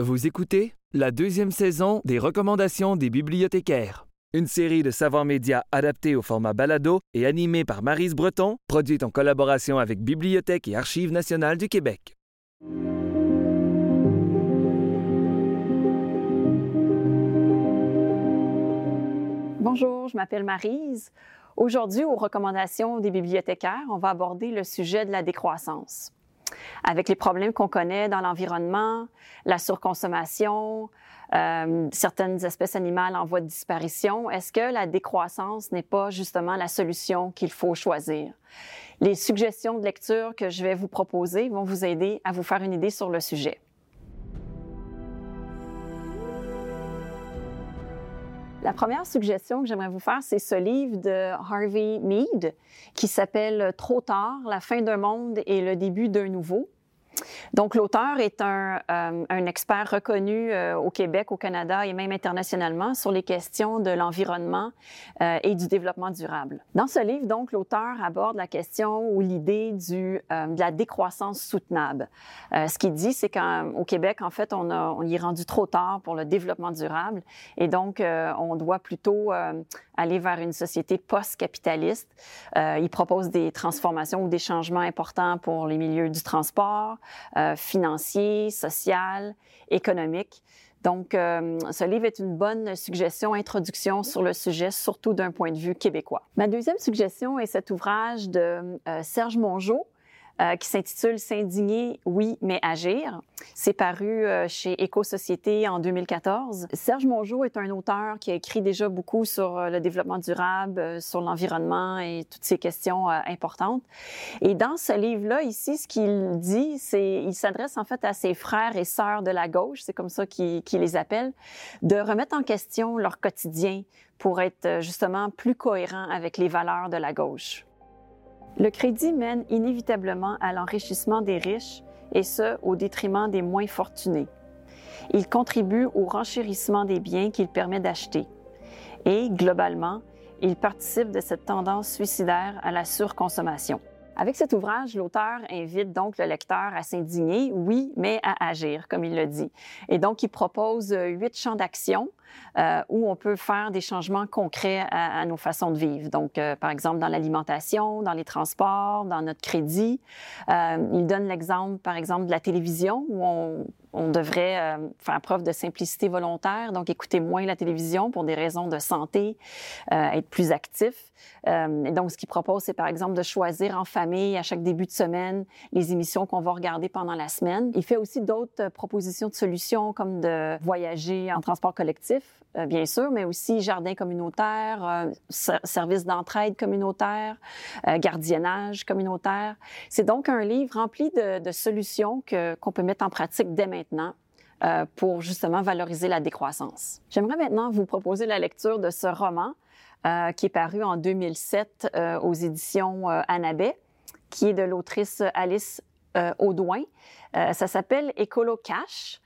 Vous écoutez la deuxième saison des recommandations des bibliothécaires, une série de savoirs médias adaptés au format balado et animée par Marise Breton, produite en collaboration avec Bibliothèque et Archives nationales du Québec. Bonjour, je m'appelle Marise. Aujourd'hui, aux recommandations des bibliothécaires, on va aborder le sujet de la décroissance avec les problèmes qu'on connaît dans l'environnement, la surconsommation, euh, certaines espèces animales en voie de disparition, est-ce que la décroissance n'est pas justement la solution qu'il faut choisir? Les suggestions de lecture que je vais vous proposer vont vous aider à vous faire une idée sur le sujet. La première suggestion que j'aimerais vous faire, c'est ce livre de Harvey Mead qui s'appelle Trop tard, la fin d'un monde et le début d'un nouveau. Donc, l'auteur est un, euh, expert reconnu euh, au Québec, au Canada et même internationalement sur les questions de l'environnement euh, et du développement durable. Dans ce livre, donc, l'auteur aborde la question ou l'idée de la décroissance soutenable. ce qu'il dit, c'est qu'au Québec, en fait, on y est rendu trop tard pour le développement durable et donc on doit plutôt aller vers une société post-capitaliste. il propose des transformations ou des changements importants pour les milieux du transport, euh, financier, social, économique. Donc, euh, ce livre est une bonne suggestion, introduction sur le sujet, surtout d'un point de vue québécois. Ma deuxième suggestion est cet ouvrage de euh, Serge Mongeau, euh, qui s'intitule S'indigner, oui, mais agir. C'est paru euh, chez Éco-Société en 2014. Serge Mongeau est un auteur qui a écrit déjà beaucoup sur euh, le développement durable, sur l'environnement et toutes ces questions importantes. Et dans ce livre-là, ici, ce qu'il dit, c'est il s'adresse en fait à ses frères et sœurs de la gauche, c'est comme ça qu'il les appelle, de remettre en question leur quotidien pour être justement plus cohérent avec les valeurs de la gauche. Le crédit mène inévitablement à l'enrichissement des riches, et ce, au détriment des moins fortunés. Il contribue au renchérissement des biens qu'il permet d'acheter. Et, globalement, il participe de cette tendance suicidaire à la surconsommation. Avec cet ouvrage, l'auteur invite donc le lecteur à s'indigner, oui, mais à agir, comme il le dit. Et donc, il propose euh, huit champs d'action euh, où on peut faire des changements concrets à, nos façons de vivre. Donc, euh, par exemple, dans l'alimentation, dans les transports, dans notre crédit. il donne l'exemple, par exemple, de la télévision où on, on devrait euh, faire preuve de simplicité volontaire, donc écouter moins la télévision pour des raisons de santé, euh, être plus actif. Euh, et donc, ce qu'il propose, c'est par exemple de choisir en famille à chaque début de semaine les émissions qu'on va regarder pendant la semaine. Il fait aussi d'autres propositions de solutions comme de voyager en transport collectif, bien sûr, mais aussi jardin communautaire, service d'entraide communautaire, gardiennage communautaire. C'est donc un livre rempli de, solutions qu'on peut mettre en pratique dès maintenant euh, pour justement valoriser la décroissance. J'aimerais maintenant vous proposer la lecture de ce roman euh, qui est paru en 2007 euh, aux éditions Annabet, qui est de l'autrice Alice Audouin. Ça s'appelle Écolo Cash.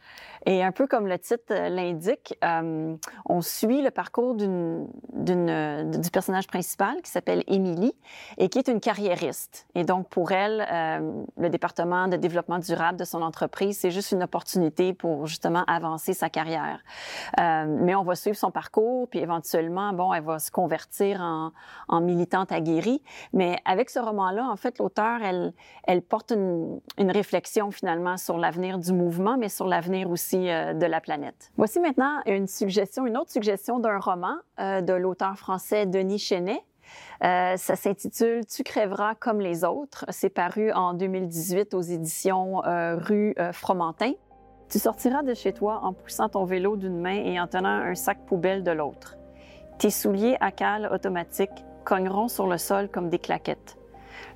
Et un peu comme le titre l'indique, euh, on suit le parcours du personnage principal qui s'appelle Émilie et qui est une carriériste. Et donc pour elle, euh, le département de développement durable de son entreprise, c'est juste une opportunité pour justement avancer sa carrière. Euh, mais on va suivre son parcours, puis éventuellement, bon, elle va se convertir en, militante aguerrie. Mais avec ce roman-là, en fait, l'auteur, elle, porte une réflexion finalement sur l'avenir du mouvement, mais sur l'avenir aussi euh, de la planète. Voici maintenant une suggestion, une autre suggestion d'un roman euh, de l'auteur français Denis Chenet. Euh, ça s'intitule Tu crèveras comme les autres. C'est paru en 2018 aux éditions Rue Fromentin. Tu sortiras de chez toi en poussant ton vélo d'une main et en tenant un sac poubelle de l'autre. Tes souliers à cale automatique cogneront sur le sol comme des claquettes.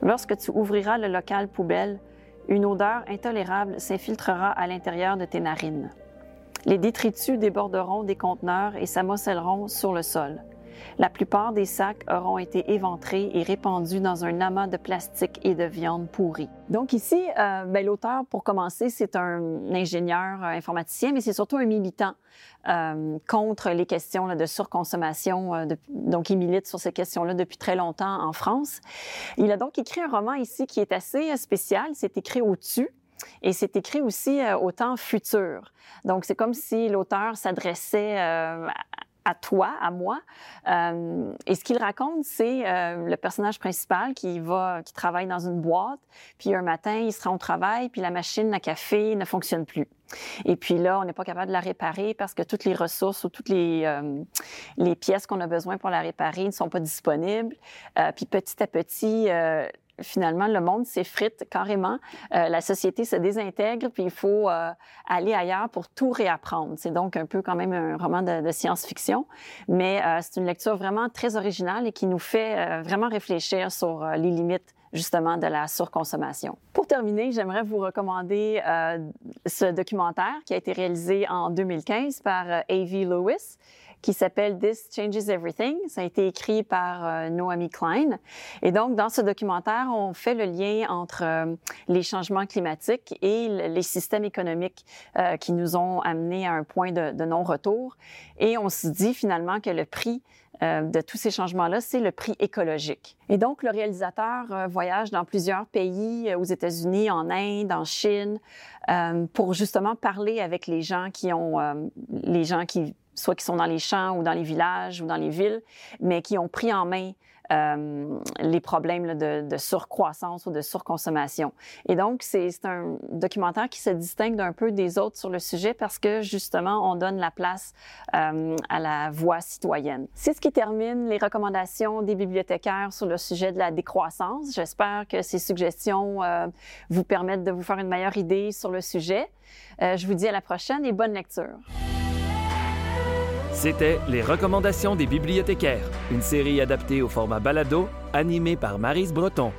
Lorsque tu ouvriras le local poubelle, une odeur intolérable s'infiltrera à l'intérieur de tes narines. Les détritus déborderont des conteneurs et s'amocelleront sur le sol. La plupart des sacs auront été éventrés et répandus dans un amas de plastique et de viande pourrie. Donc ici, euh, ben, l'auteur, pour commencer, c'est un ingénieur euh, informaticien, mais c'est surtout un militant euh, contre les questions de surconsommation. Euh, donc, il milite sur ces questions-là depuis très longtemps en France. Il a donc écrit un roman ici qui est assez spécial. C'est écrit au-dessus. et c'est écrit aussi au temps futur. Donc, c'est comme si l'auteur s'adressait à toi, à moi. Euh, et ce qu'il raconte, c'est euh, le personnage principal qui va, qui travaille dans une boîte, puis un matin, il sera au travail, puis la machine à café ne fonctionne plus. Et puis là, on n'est pas capable de la réparer parce que toutes les ressources ou toutes les, euh, les pièces qu'on a besoin pour la réparer ne sont pas disponibles. puis petit à petit, finalement, le monde s'effrite carrément. Euh, la société se désintègre, puis il faut euh, aller ailleurs pour tout réapprendre. C'est donc un peu quand même un roman de, science-fiction, mais euh, c'est une lecture vraiment très originale et qui nous fait vraiment réfléchir sur les limites justement de la surconsommation. Pour terminer, j'aimerais vous recommander ce documentaire qui a été réalisé en 2015 par A.V. Lewis qui s'appelle This Changes Everything. Ça a été écrit par euh, Klein. Et donc, dans ce documentaire, on fait le lien entre euh, les changements climatiques et les systèmes économiques euh, qui nous ont amenés à un point de, de non-retour. Et on se dit finalement que le prix de tous ces changements-là, c'est le prix écologique. Et donc, le réalisateur voyage dans plusieurs pays, aux États-Unis, en Inde, en Chine, pour justement parler avec les gens qui ont, les gens qui soit qui sont dans les champs ou dans les villages ou dans les villes, mais qui ont pris en main euh, les problèmes de, de, surcroissance ou de surconsommation. Et donc, c'est un documentaire qui se distingue d'un peu des autres sur le sujet parce que, justement, on donne la place euh, à la voix citoyenne. C'est ce qui termine les recommandations des bibliothécaires sur le sujet de la décroissance. J'espère que ces suggestions euh, vous permettent de vous faire une meilleure idée sur le sujet. je vous dis à la prochaine et bonne lecture. C'était Les recommandations des bibliothécaires, une série adaptée au format balado, animée par Marise Breton.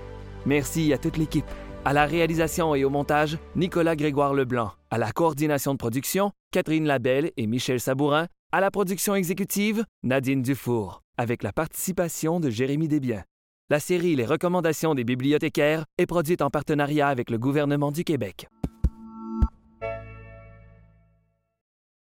Merci à toute l'équipe. À la réalisation et au montage, Nicolas Grégoire Leblanc. À la coordination de production, Catherine Labelle et Michel Sabourin. À la production exécutive, Nadine Dufour, avec la participation de Jérémy Desbiens. La série Les recommandations des bibliothécaires est produite en partenariat avec le gouvernement du Québec.